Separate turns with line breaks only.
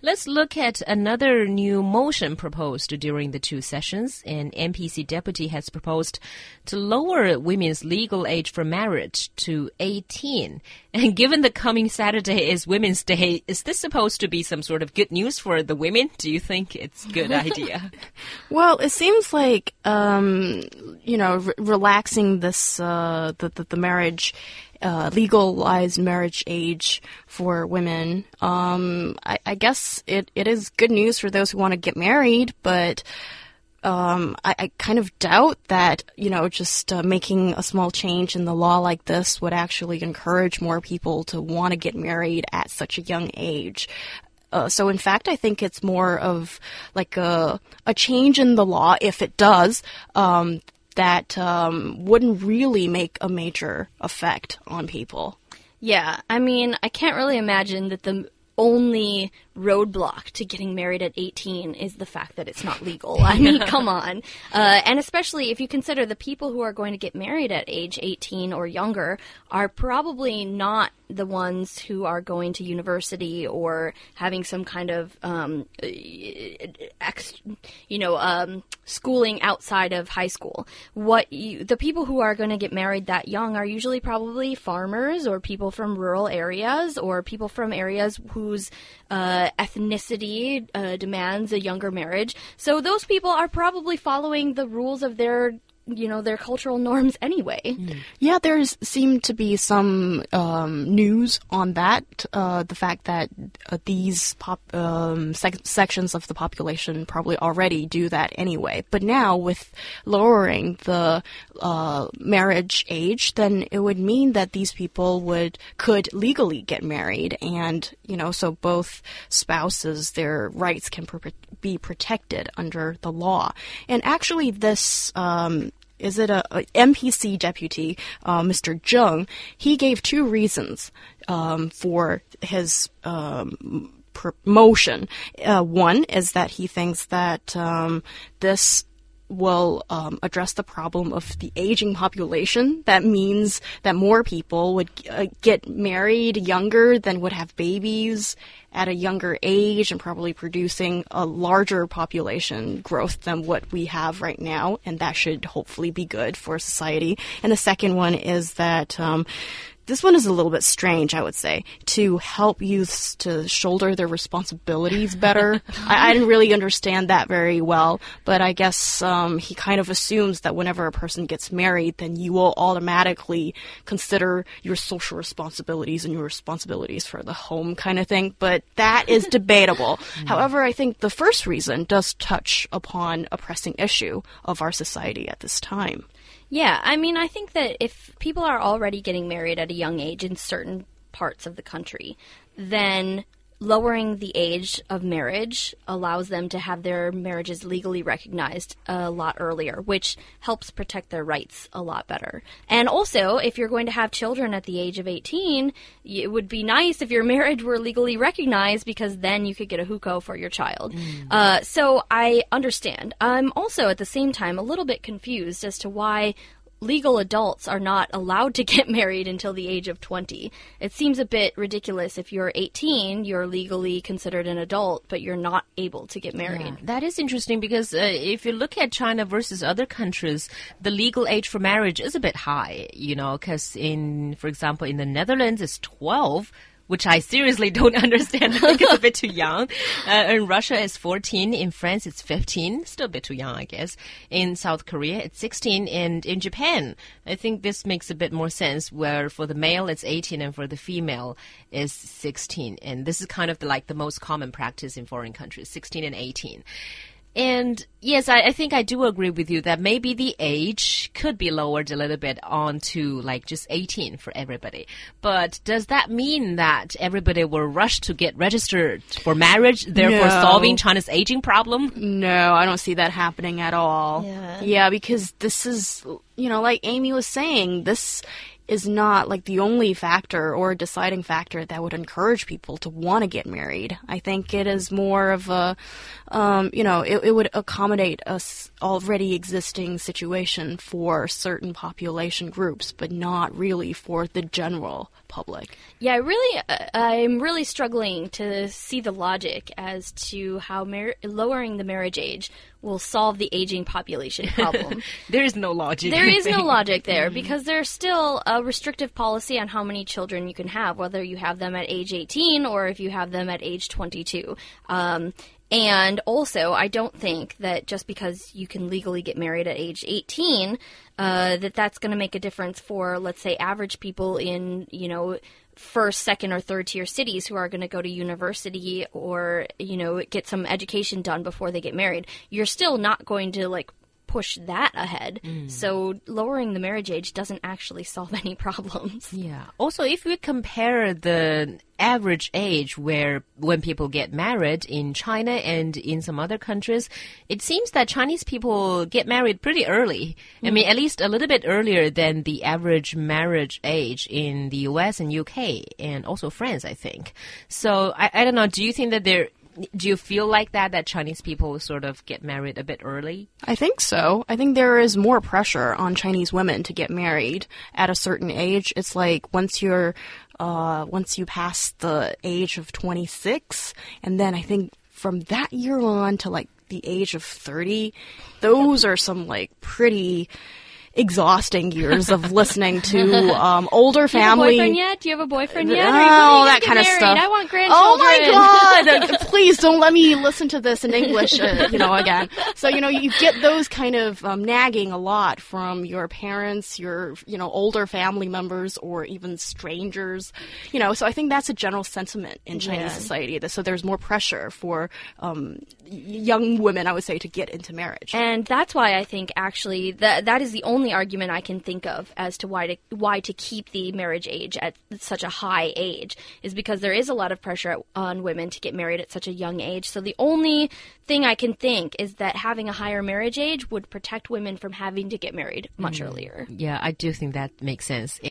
Let's look at another new motion proposed during the two sessions. An NPC deputy has proposed to lower women's legal age for marriage to 18. And given the coming Saturday is Women's Day, is this supposed to be some sort of good news for the women? Do you think it's a good idea?
well, it seems like, um, you know, re relaxing this, uh, the, the, the marriage uh, legalized marriage age for women. Um, I, I, guess it, it is good news for those who want to get married, but um, I, I, kind of doubt that, you know, just uh, making a small change in the law like this would actually encourage more people to want to get married at such a young age. Uh, so in fact, I think it's more of like a a change in the law, if it does, um, that um, wouldn't really make a major effect on people.
Yeah, I mean, I can't really imagine that the only roadblock to getting married at 18 is the fact that it's not legal. I mean, come on. Uh, and especially if you consider the people who are going to get married at age 18 or younger are probably not the ones who are going to university or having some kind of, um, ex, you know, um, schooling outside of high school. What you, the people who are going to get married that young are usually probably farmers or people from rural areas or people from areas whose uh, ethnicity uh, demands a younger marriage. So those people are probably following the rules of their you know their cultural norms anyway. Mm.
Yeah, there's seemed to be some um, news on that. Uh, the fact that uh, these pop, um, sec sections of the population probably already do that anyway. But now with lowering the uh, marriage age, then it would mean that these people would could legally get married, and you know, so both spouses their rights can be protected under the law. And actually, this um, is it a, a NPC deputy, uh, Mr. Zheng? He gave two reasons um, for his um, promotion. Uh, one is that he thinks that um, this will um, address the problem of the aging population. That means that more people would uh, get married younger than would have babies at a younger age and probably producing a larger population growth than what we have right now. And that should hopefully be good for society. And the second one is that um, this one is a little bit strange, I would say, to help youths to shoulder their responsibilities better. I, I, didn't really understand that very well, but I guess um, he kind of assumes that whenever a person gets married, then you will automatically consider your social responsibilities and your responsibilities for the home kind of thing. But that is debatable. Mm. However, I think the first reason does touch upon a pressing issue of our society at this time.
Yeah, I mean, I think that if people are already getting married at a young age in certain parts of the country, then lowering the age of marriage allows them to have their marriages legally recognized a lot earlier, which helps protect their rights a lot better. And also, if you're going to have children at the age of 18, it would be nice if your marriage were legally recognized because then you could get a hukou for your child. Mm. Uh, so I understand. I'm also at the same time a little bit confused as to why legal adults are not allowed to get married until the age of 20. It seems a bit ridiculous if you're 18, you're legally considered an adult, but you're not able to get married. Yeah,
that is interesting because uh, if you look at China versus other countries, the legal age for marriage is a bit high, you know, because in, for example, in the Netherlands, it's 12 which I seriously don't understand. I think it's a bit too young. Uh, in Russia, it's 14. In France, it's 15. Still a bit too young, I guess. In South Korea, it's 16. And in Japan, I think this makes a bit more sense where for the male, it's 18 and for the female is 16. And this is kind of the, like the most common practice in foreign countries, 16 and 18. And yes, I, I, think I do agree with you that maybe the age could be lowered a little bit on to like just 18 for everybody. But does that mean that everybody will rush to get registered for marriage, therefore no. solving China's aging problem?
No, I don't see that happening at all. Yeah. yeah, because this is, you know, like Amy was saying, this is not like the only factor or deciding factor that would encourage people to want to get married. I think it is more of a, um, you know, it, it would accommodate a already existing situation for certain population groups, but not really for the general public.
Yeah, I really, uh, I'm really struggling to see the logic as to how mar- lowering the marriage age will solve the aging population problem.
There is no logic.
there is no logic there because there's still a restrictive policy on how many children you can have, whether you have them at age 18 or if you have them at age 22. Um, and also, I don't think that just because you can legally get married at age 18, uh, that that's going to make a difference for, let's say, average people in, you know, first, second, or third tier cities who are going to go to university or, you know, get some education done before they get married. You're still not going to, like, push that ahead. Mm. So lowering the marriage age doesn't actually solve any problems.
Yeah. Also, if we compare the average age where when people get married in China and in some other countries, it seems that Chinese people get married pretty early. I mean, mm. at least a little bit earlier than the average marriage age in the US and UK and also France, I think. So I, I don't know. Do you think that there? Do you feel like that that Chinese people sort of get married a bit early?
I think so. I think there is more pressure on Chinese women to get married at a certain age. It's like once you're, uh, once you pass the age of 26, and then I think from that year on to like the age of 30, those are some like pretty exhausting years of listening to um, older
Do you have a
family.
boyfriend yet? Do you have a boyfriend yet?
Oh,
Or when are you gonna
that kind of stuff.
I want grandchildren.
Oh my god! Please don't let me listen to this in English, uh, you know, again. So you know, you get those kind of um, nagging a lot from your parents, your you know older family members, or even strangers. You know, so I think that's a general sentiment in Chinese
Yeah.
society. That so there's more pressure for um, young women, I would say, to get into marriage.
And that's why I think actually that that is the only argument I can think of as to why to why to keep the marriage age at such a high age is because there is a lot of pressure on women to get married at such a young age. So the only thing I can think is that having a higher marriage age would protect women from having to get married much hmm. earlier.
Yeah, I do think that makes sense.